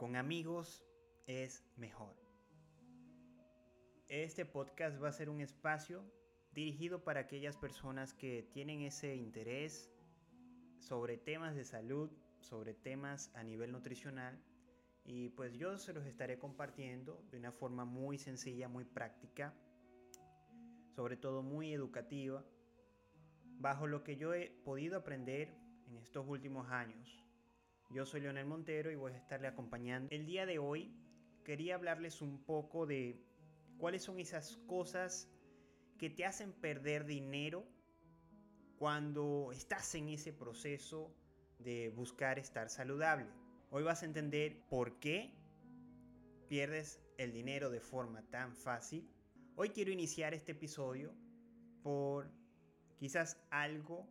con amigos es mejor. Este podcast va a ser un espacio dirigido para aquellas personas que tienen ese interés sobre temas de salud, sobre temas a nivel nutricional y pues yo se los estaré compartiendo de una forma muy sencilla, muy práctica, sobre todo muy educativa, bajo lo que yo he podido aprender en estos últimos años yo soy Leonel Montero y voy a estarle acompañando. El día de hoy quería hablarles un poco de cuáles son esas cosas que te hacen perder dinero cuando estás en ese proceso de buscar estar saludable. Hoy vas a entender por qué pierdes el dinero de forma tan fácil. Hoy quiero iniciar este episodio por quizás algo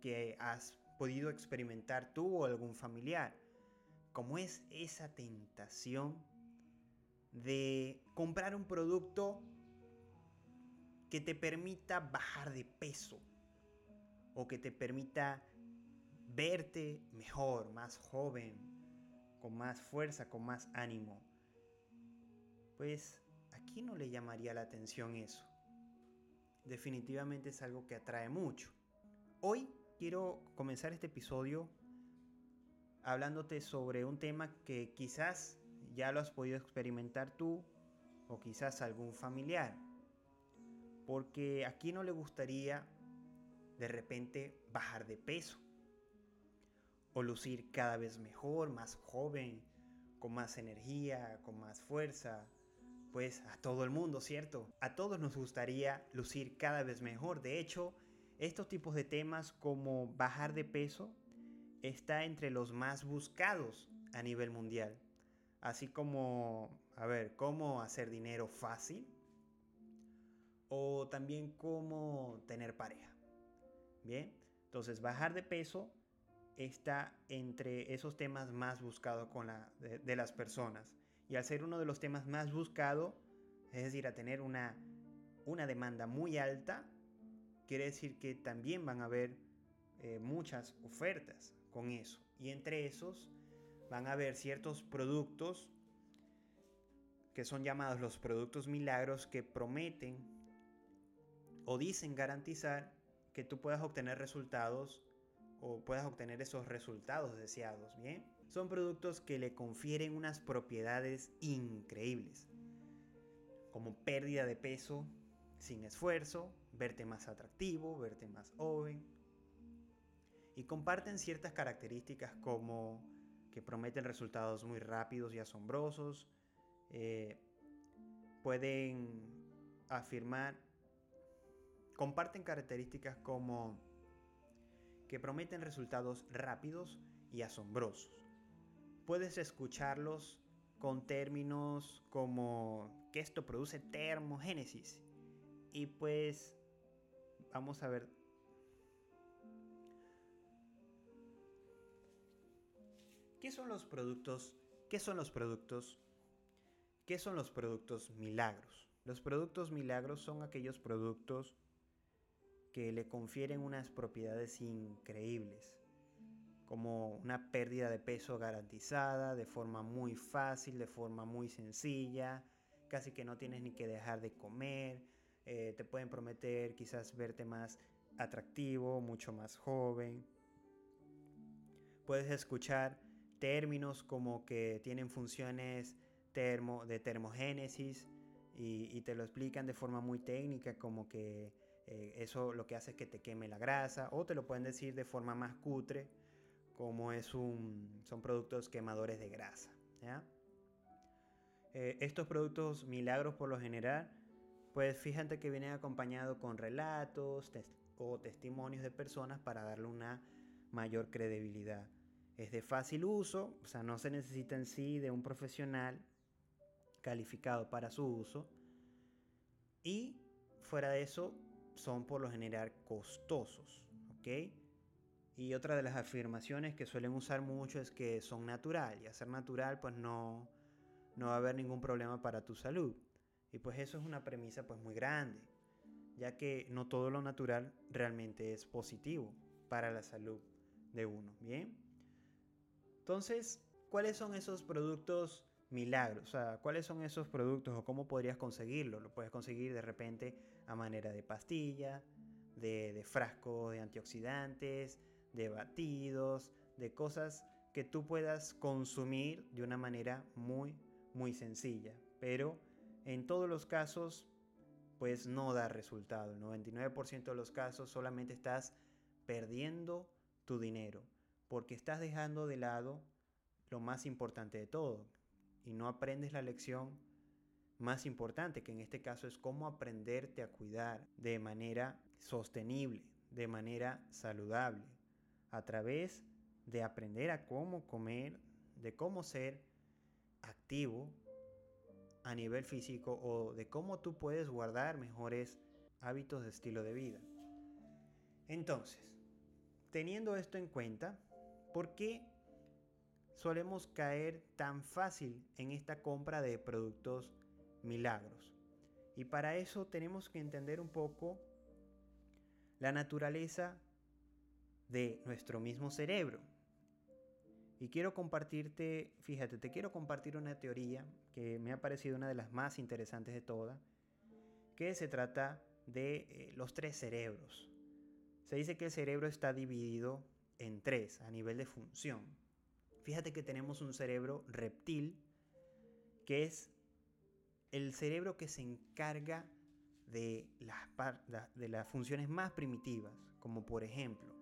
que has podido experimentar tú o algún familiar. Como es esa tentación de comprar un producto que te permita bajar de peso o que te permita verte mejor, más joven, con más fuerza, con más ánimo. Pues aquí no le llamaría la atención eso. Definitivamente es algo que atrae mucho. Hoy quiero comenzar este episodio hablándote sobre un tema que quizás ya lo has podido experimentar tú o quizás algún familiar. Porque aquí no le gustaría de repente bajar de peso o lucir cada vez mejor, más joven, con más energía, con más fuerza. Pues a todo el mundo, ¿cierto? A todos nos gustaría lucir cada vez mejor. De hecho, estos tipos de temas como bajar de peso está entre los más buscados a nivel mundial. Así como, a ver, cómo hacer dinero fácil o también cómo tener pareja. Bien, entonces bajar de peso está entre esos temas más buscados con de, las personas. Y al ser uno de los temas más buscados, es decir, a tener una, una demanda muy alta, quiere decir que también van a haber eh, muchas ofertas con eso. Y entre esos van a haber ciertos productos que son llamados los productos milagros que prometen o dicen garantizar que tú puedas obtener resultados o puedas obtener esos resultados deseados, ¿bien? Son productos que le confieren unas propiedades increíbles, como pérdida de peso, sin esfuerzo, verte más atractivo, verte más joven. Y comparten ciertas características como que prometen resultados muy rápidos y asombrosos. Eh, pueden afirmar, comparten características como que prometen resultados rápidos y asombrosos. Puedes escucharlos con términos como que esto produce termogénesis y pues vamos a ver. ¿Qué son los productos? ¿Qué son los productos? ¿Qué son los productos milagros? Los productos milagros son aquellos productos que le confieren unas propiedades increíbles, como una pérdida de peso garantizada de forma muy fácil, de forma muy sencilla, casi que no tienes ni que dejar de comer, eh, te pueden prometer quizás verte más atractivo, mucho más joven. Puedes escuchar términos como que tienen funciones termo, de termogénesis y, te lo explican de forma muy técnica como que eh, eso lo que hace es que te queme la grasa o te lo pueden decir de forma más cutre como es un, son productos quemadores de grasa. Eh, estos productos milagros por lo general pues fíjate que viene acompañado con relatos o testimonios de personas para darle una mayor credibilidad. Es de fácil uso, o sea, no se necesita en sí de un profesional calificado para su uso. Y fuera de eso, son por lo general costosos, ¿ok? Y otra de las afirmaciones que suelen usar mucho es que son natural. Y hacer natural, pues no, no va a haber ningún problema para tu salud. Y pues eso es una premisa pues muy grande, ya que no todo lo natural realmente es positivo para la salud de uno, ¿bien? Entonces, ¿cuáles son esos productos milagros? O sea, ¿cuáles son esos productos o cómo podrías conseguirlo? Lo puedes conseguir de repente a manera de pastilla, de, de frasco de antioxidantes, de batidos, de cosas que tú puedas consumir de una manera muy, muy sencilla. Pero en todos los casos, pues no da resultado. El 99% de los casos solamente estás perdiendo tu dinero porque estás dejando de lado lo más importante de todo y no aprendes la lección más importante, que en este caso es cómo aprenderte a cuidar de manera sostenible, de manera saludable, a través de aprender a cómo comer, de cómo ser activo a nivel físico o de cómo tú puedes guardar mejores hábitos de estilo de vida. Entonces, teniendo esto en cuenta, ¿por qué solemos caer tan fácil en esta compra de productos milagros? Y para eso tenemos que entender un poco la naturaleza de nuestro mismo cerebro. Y quiero compartirte, fíjate, te quiero compartir una teoría que me ha parecido una de las más interesantes de todas, que se trata de eh, los tres cerebros. Se dice que el cerebro está dividido en tres a nivel de función. Fíjate que tenemos un cerebro reptil, que es el cerebro que se encarga de las, de las funciones más primitivas, como por ejemplo,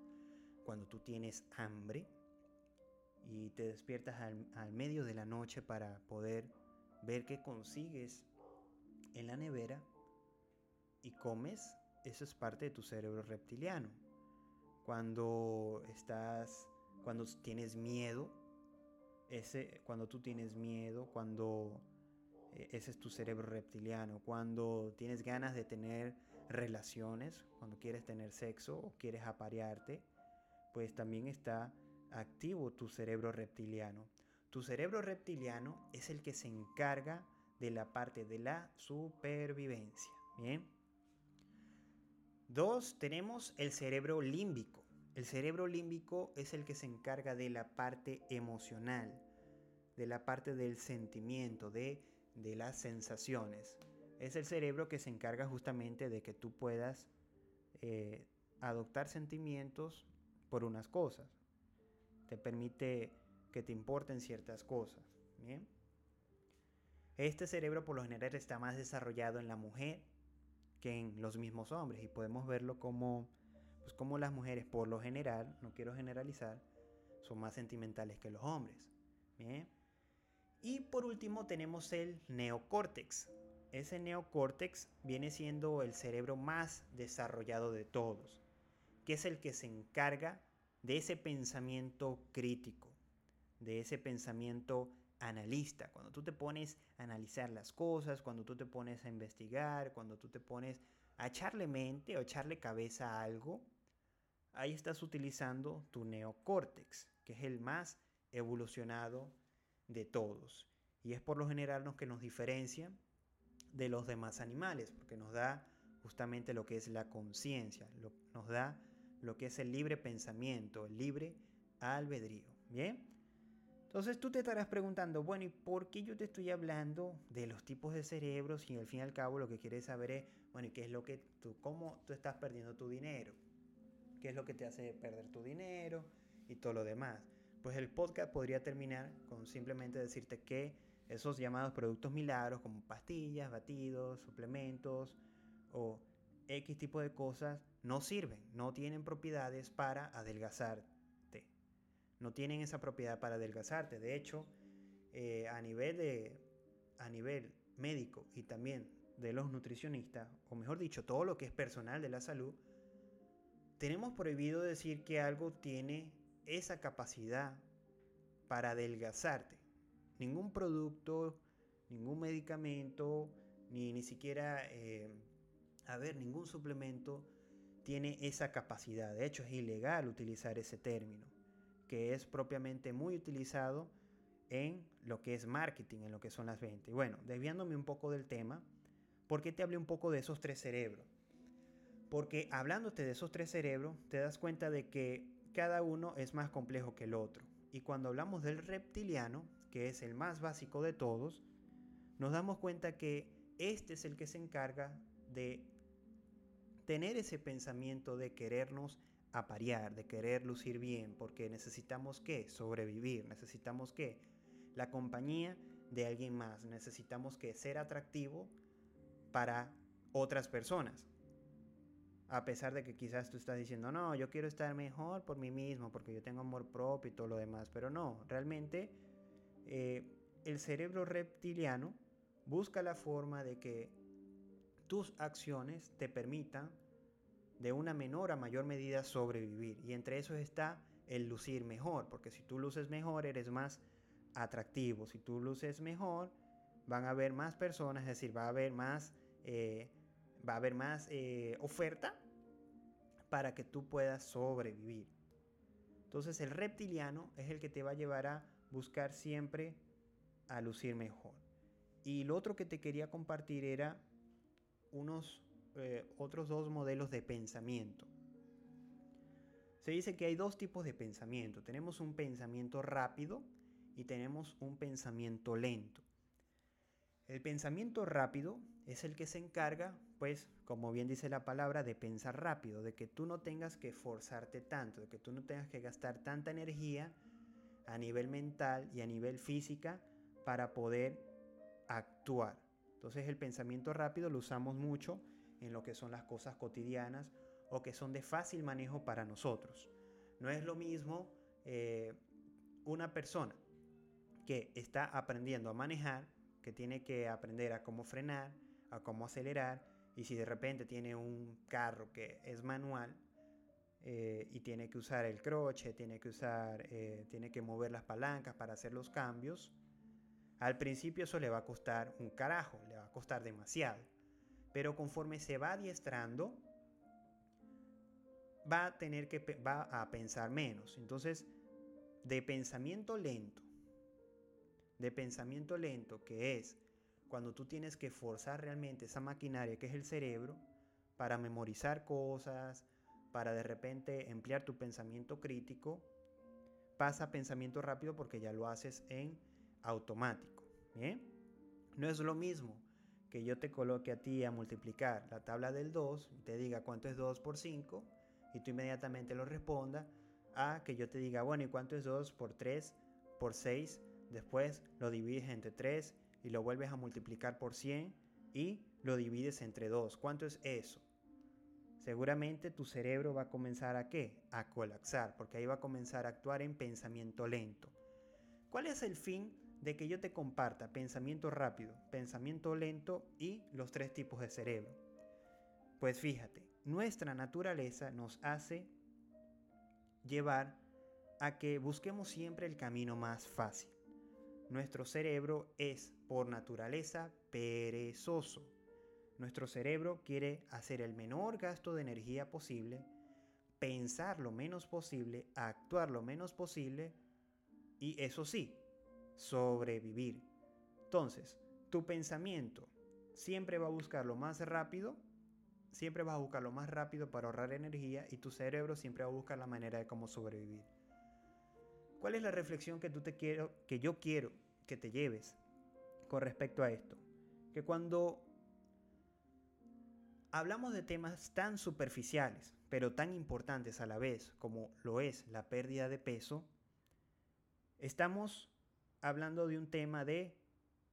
cuando tú tienes hambre, y te despiertas al, medio de la noche para poder ver qué consigues en la nevera y comes, eso es parte de tu cerebro reptiliano. Cuando estás, cuando tienes miedo, ese, cuando tú tienes miedo, cuando eh, ese es tu cerebro reptiliano, cuando tienes ganas de tener relaciones, cuando quieres tener sexo o quieres aparearte, pues también está activo tu cerebro reptiliano. Tu cerebro reptiliano es el que se encarga de la parte de la supervivencia. Bien. Dos, tenemos el cerebro límbico. El cerebro límbico es el que se encarga de la parte emocional, de la parte del sentimiento, de, de las sensaciones. Es el cerebro que se encarga justamente de que tú puedas eh, adoptar sentimientos por unas cosas te permite que te importen ciertas cosas. ¿bien? Este cerebro por lo general está más desarrollado en la mujer que en los mismos hombres y podemos verlo como, pues como las mujeres por lo general, no quiero generalizar, son más sentimentales que los hombres. ¿bien? Y por último tenemos el neocórtex. Ese neocórtex viene siendo el cerebro más desarrollado de todos, que es el que se encarga de ese pensamiento crítico, de ese pensamiento analista, cuando tú te pones a analizar las cosas, cuando tú te pones a investigar, cuando tú te pones a echarle mente o echarle cabeza a algo, ahí estás utilizando tu neocórtex, que es el más evolucionado de todos. Y es por lo general lo que nos diferencia de los demás animales, porque nos da justamente lo que es la conciencia, nos da lo que es el libre pensamiento, el libre albedrío. ¿Bien? Entonces tú te estarás preguntando, bueno, ¿y por qué yo te estoy hablando de los tipos de cerebros y al fin y al cabo lo que quieres saber es, bueno, ¿y qué es lo que tú, cómo tú estás perdiendo tu dinero? ¿Qué es lo que te hace perder tu dinero y todo lo demás? Pues el podcast podría terminar con simplemente decirte que esos llamados productos milagros como pastillas, batidos, suplementos o X tipo de cosas no sirven, no tienen propiedades para adelgazarte. No tienen esa propiedad para adelgazarte. De hecho, eh, a, nivel de, a nivel médico y también de los nutricionistas, o mejor dicho, todo lo que es personal de la salud, tenemos prohibido decir que algo tiene esa capacidad para adelgazarte. Ningún producto, ningún medicamento, ni, ni siquiera eh, a ver, ningún suplemento tiene esa capacidad. De hecho, es ilegal utilizar ese término, que es propiamente muy utilizado en lo que es marketing, en lo que son las ventas. Y bueno, desviándome un poco del tema, ¿por qué te hablé un poco de esos tres cerebros? Porque hablándote de esos tres cerebros, te das cuenta de que cada uno es más complejo que el otro Y cuando hablamos del reptiliano, que es el más básico de todos, nos damos cuenta que este es el que se encarga de tener ese pensamiento de querernos aparear, de querer lucir bien, porque necesitamos que sobrevivir, necesitamos que la compañía de alguien más, necesitamos que ser atractivo para otras personas. A pesar de que quizás tú estás diciendo, no, yo quiero estar mejor por mí mismo, porque yo tengo amor propio y todo lo demás, pero no, realmente eh, el cerebro reptiliano busca la forma de que tus acciones te permitan de una menor a mayor medida sobrevivir. Y entre eso está el lucir mejor, porque si tú luces mejor eres más atractivo. Si tú luces mejor, van a haber más personas, es decir, va a haber más, eh, va a haber más eh, oferta para que tú puedas sobrevivir. Entonces el reptiliano es el que te va a llevar a buscar siempre a lucir mejor. Y lo otro que te quería compartir era unos eh, otros dos modelos de pensamiento. Se dice que hay dos tipos de pensamiento. Tenemos un pensamiento rápido y tenemos un pensamiento lento. El pensamiento rápido es el que se encarga, pues, como bien dice la palabra, de pensar rápido, de que tú no tengas que forzarte tanto, de que tú no tengas que gastar tanta energía a nivel mental y a nivel física para poder actuar. Entonces el pensamiento rápido lo usamos mucho en lo que son las cosas cotidianas o que son de fácil manejo para nosotros. No es lo mismo eh, una persona que está aprendiendo a manejar, que tiene que aprender a cómo frenar, a cómo acelerar, y si de repente tiene un carro que es manual eh, y tiene que usar el croche, tiene que usar, eh, tiene que mover las palancas para hacer los cambios, al principio eso le va a costar un carajo, le va a costar demasiado. Pero conforme se va adiestrando, va a tener que va a pensar menos. Entonces, de pensamiento lento, de pensamiento lento, que es cuando tú tienes que forzar realmente esa maquinaria que es el cerebro para memorizar cosas, para de repente emplear tu pensamiento crítico, pasa a pensamiento rápido porque ya lo haces en automático. No es lo mismo que yo te coloque a ti a multiplicar la tabla del 2 y te diga cuánto es 2 por 5 y tú inmediatamente lo responda a que yo te diga, bueno, ¿y cuánto es 2 por 3 por 6? Después lo divides entre 3 y lo vuelves a multiplicar por 100 y lo divides entre 2. ¿Cuánto es eso? Seguramente tu cerebro va a comenzar a qué? A colapsar, porque ahí va a comenzar a actuar en pensamiento lento. ¿Cuál es el fin de que yo te comparta pensamiento rápido, pensamiento lento y los tres tipos de cerebro. Pues fíjate, nuestra naturaleza nos hace llevar a que busquemos siempre el camino más fácil. Nuestro cerebro es por naturaleza perezoso. Nuestro cerebro quiere hacer el menor gasto de energía posible, pensar lo menos posible, actuar lo menos posible y eso sí, sobrevivir. Entonces, tu pensamiento siempre va a buscar lo más rápido, siempre va a buscar lo más rápido para ahorrar energía y tu cerebro siempre va a buscar la manera de cómo sobrevivir. ¿Cuál es la reflexión que tú te quiero, que yo quiero que te lleves con respecto a esto? Que cuando hablamos de temas tan superficiales, pero tan importantes a la vez como lo es la pérdida de peso, estamos hablando de un tema de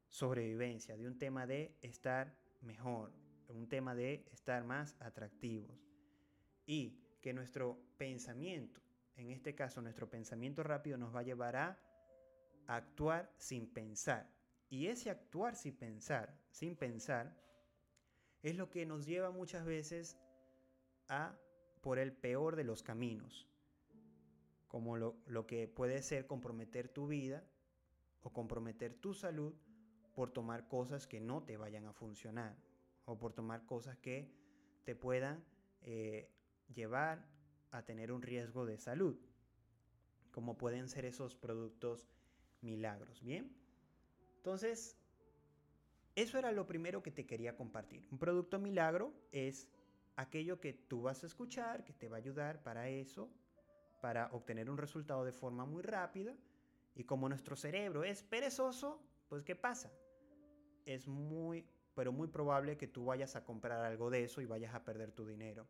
sobrevivencia, de un tema de estar mejor, un tema de estar más atractivos. Y que nuestro pensamiento, en este caso nuestro pensamiento rápido, nos va a llevar a actuar sin pensar. Y ese actuar sin pensar, sin pensar, es lo que nos lleva muchas veces a por el peor de los caminos, como lo, lo que puede ser comprometer tu vida o comprometer tu salud por tomar cosas que no te vayan a funcionar o por tomar cosas que te puedan eh, llevar a tener un riesgo de salud, como pueden ser esos productos milagros. Bien, entonces, eso era lo primero que te quería compartir. Un producto milagro es aquello que tú vas a escuchar, que te va a ayudar para eso, para obtener un resultado de forma muy rápida Y como nuestro cerebro es perezoso, pues ¿qué pasa? Es muy, pero muy probable que tú vayas a comprar algo de eso y vayas a perder tu dinero.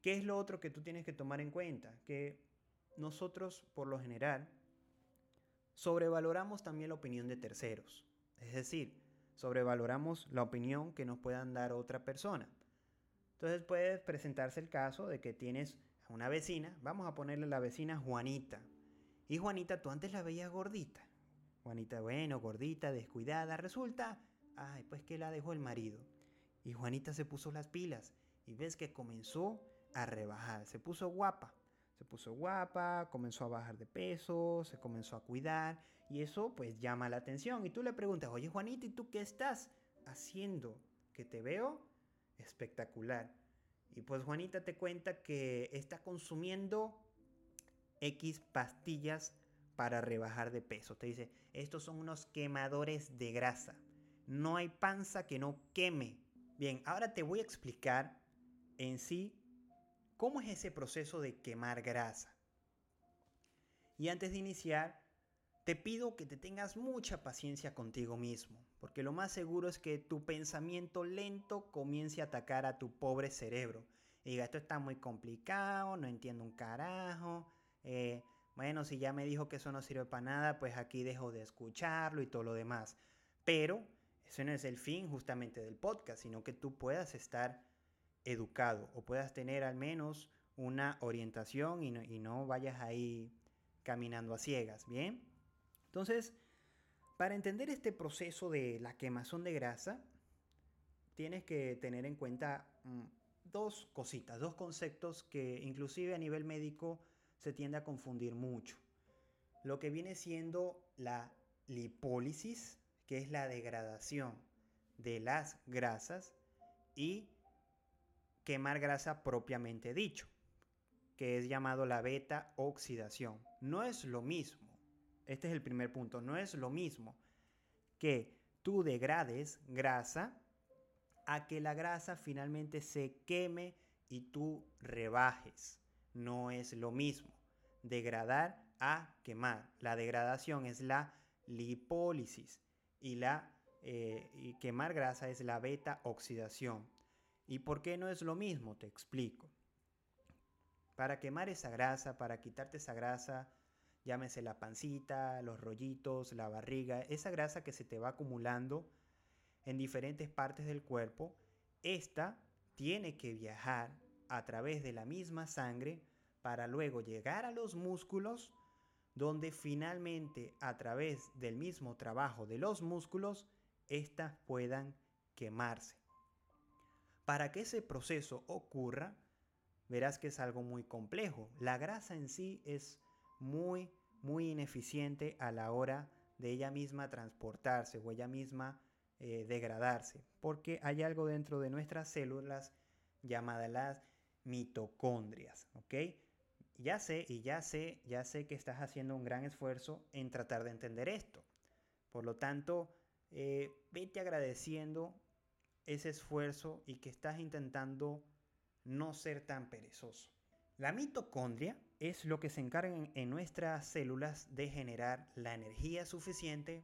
¿Qué es lo otro que tú tienes que tomar en cuenta? Que nosotros, por lo general, sobrevaloramos también la opinión de terceros. Es decir, sobrevaloramos la opinión que nos puedan dar otra persona. Entonces puede presentarse el caso de que tienes a una vecina, vamos a ponerle la vecina Juanita. Y Juanita, tú antes la veías gordita. Juanita, bueno, gordita, descuidada. Resulta, ay, pues que la dejó el marido. Y Juanita se puso las pilas y ves que comenzó a rebajar, se puso guapa. Se puso guapa, comenzó a bajar de peso, se comenzó a cuidar y eso pues llama la atención. Y tú le preguntas, oye Juanita, ¿y tú qué estás haciendo? Que te veo espectacular. Y pues Juanita te cuenta que está consumiendo X pastillas para rebajar de peso. Te dice, estos son unos quemadores de grasa. No hay panza que no queme. Bien, ahora te voy a explicar en sí cómo es ese proceso de quemar grasa. Y antes de iniciar, te pido que te tengas mucha paciencia contigo mismo, porque lo más seguro es que tu pensamiento lento comience a atacar a tu pobre cerebro. Y diga, esto está muy complicado, no entiendo un carajo. Eh, bueno, si ya me dijo que eso no sirve para nada, pues aquí dejo de escucharlo y todo lo demás. Pero ese no es el fin justamente del podcast, sino que tú puedas estar educado o puedas tener al menos una orientación y no, y no vayas ahí caminando a ciegas, ¿bien? Entonces, para entender este proceso de la quemazón de grasa, tienes que tener en cuenta mm, dos cositas, dos conceptos que inclusive a nivel médico se tiende a confundir mucho. Lo que viene siendo la lipólisis, que es la degradación de las grasas, y quemar grasa propiamente dicho, que es llamado la beta oxidación. No es lo mismo. Este es el primer punto. No es lo mismo que tú degrades grasa a que la grasa finalmente se queme y tú rebajes. No es lo mismo. Degradar a quemar. La degradación es la lipólisis y la eh, y quemar grasa es la beta oxidación. ¿Y por qué no es lo mismo? Te explico. Para quemar esa grasa, para quitarte esa grasa, llámese la pancita, los rollitos, la barriga, esa grasa que se te va acumulando en diferentes partes del cuerpo, esta tiene que viajar a través de la misma sangre para luego llegar a los músculos, donde finalmente a través del mismo trabajo de los músculos, éstas puedan quemarse. Para que ese proceso ocurra, verás que es algo muy complejo. La grasa en sí es muy, muy ineficiente a la hora de ella misma transportarse o ella misma eh, degradarse, porque hay algo dentro de nuestras células llamadas las mitocondrias, ¿ok? Ya sé y ya sé, ya sé que estás haciendo un gran esfuerzo en tratar de entender esto. Por lo tanto, eh, vete agradeciendo ese esfuerzo y que estás intentando no ser tan perezoso. La mitocondria es lo que se encarga en, nuestras células de generar la energía suficiente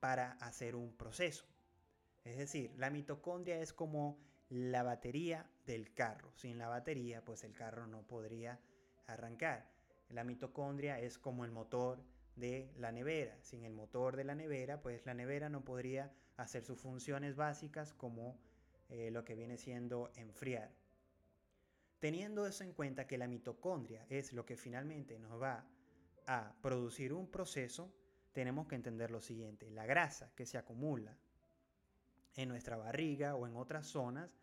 para hacer un proceso. Es decir, la mitocondria es como la batería del carro. Sin la batería, pues el carro no podría arrancar. La mitocondria es como el motor de la nevera. Sin el motor de la nevera, pues la nevera no podría hacer sus funciones básicas como eh, lo que viene siendo enfriar. Teniendo eso en cuenta que la mitocondria es lo que finalmente nos va a producir un proceso, tenemos que entender lo siguiente. La grasa que se acumula en nuestra barriga o en otras zonas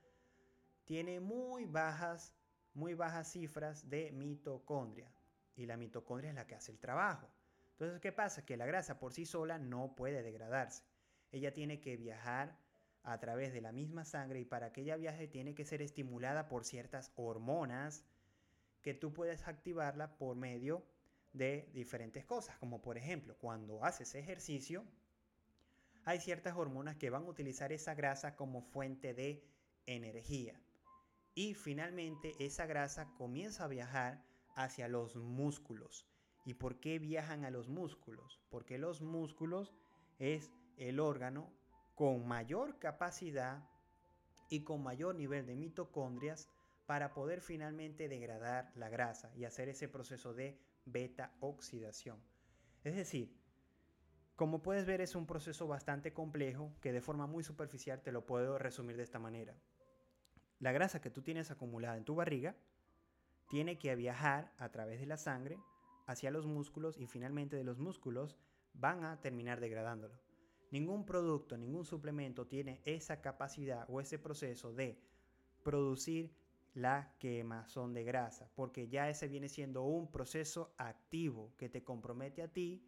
tiene muy bajas, muy bajas cifras de mitocondria. Y la mitocondria es la que hace el trabajo. Entonces, ¿qué pasa? Que la grasa por sí sola no puede degradarse. Ella tiene que viajar a través de la misma sangre y para que ella viaje tiene que ser estimulada por ciertas hormonas que tú puedes activarla por medio de diferentes cosas, como por ejemplo cuando haces ejercicio, hay ciertas hormonas que van a utilizar esa grasa como fuente de energía. Y finalmente esa grasa comienza a viajar hacia los músculos. ¿Y por qué viajan a los músculos? Porque los músculos es el órgano con mayor capacidad y con mayor nivel de mitocondrias para poder finalmente degradar la grasa y hacer ese proceso de beta oxidación. Es decir, como puedes ver es un proceso bastante complejo que de forma muy superficial te lo puedo resumir de esta manera. La grasa que tú tienes acumulada en tu barriga tiene que viajar a través de la sangre hacia los músculos y finalmente de los músculos van a terminar degradándolo. Ningún producto, ningún suplemento tiene esa capacidad o ese proceso de producir la quemazón de grasa, porque ya ese viene siendo un proceso activo que te compromete a ti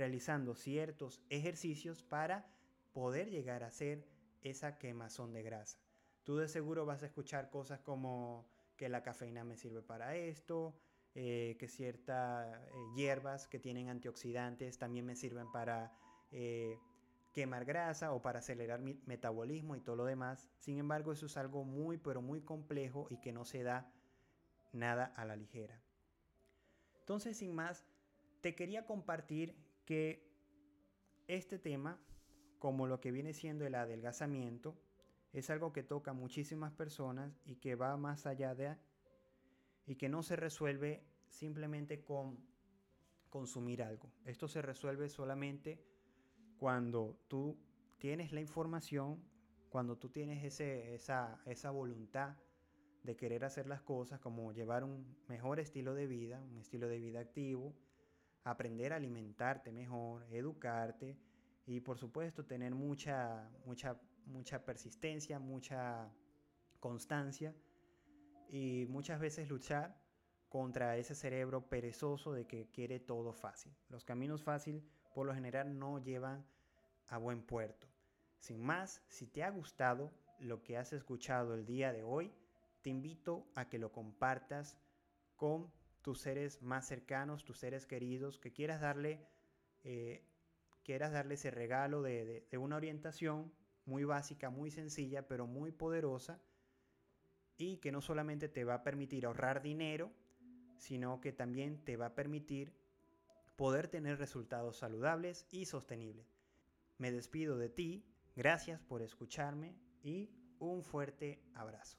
realizando ciertos ejercicios para poder llegar a hacer esa quemazón de grasa. Tú de seguro vas a escuchar cosas como que la cafeína me sirve para esto, eh, que ciertas eh, hierbas que tienen antioxidantes también me sirven para eh, quemar grasa o para acelerar mi metabolismo y todo lo demás. Sin embargo, eso es algo muy, pero muy complejo y que no se da nada a la ligera. Entonces, sin más, te quería compartir que este tema, como lo que viene siendo el adelgazamiento, es algo que toca a muchísimas personas y que va más allá de y que no se resuelve simplemente con consumir algo. Esto se resuelve solamente cuando tú tienes la información, cuando tú tienes ese, esa, esa voluntad de querer hacer las cosas, como llevar un mejor estilo de vida, un estilo de vida activo, aprender a alimentarte mejor, educarte y por supuesto tener mucha, mucha, mucha persistencia, mucha constancia y muchas veces luchar contra ese cerebro perezoso de que quiere todo fácil. Los caminos fáciles por lo general no llevan a buen puerto. Sin más, si te ha gustado lo que has escuchado el día de hoy, te invito a que lo compartas con tus seres más cercanos, tus seres queridos, que quieras darle, eh, quieras darle ese regalo de, de una orientación muy básica, muy sencilla, pero muy poderosa y que no solamente te va a permitir ahorrar dinero, sino que también te va a permitir poder tener resultados saludables y sostenibles. Me despido de ti, gracias por escucharme y un fuerte abrazo.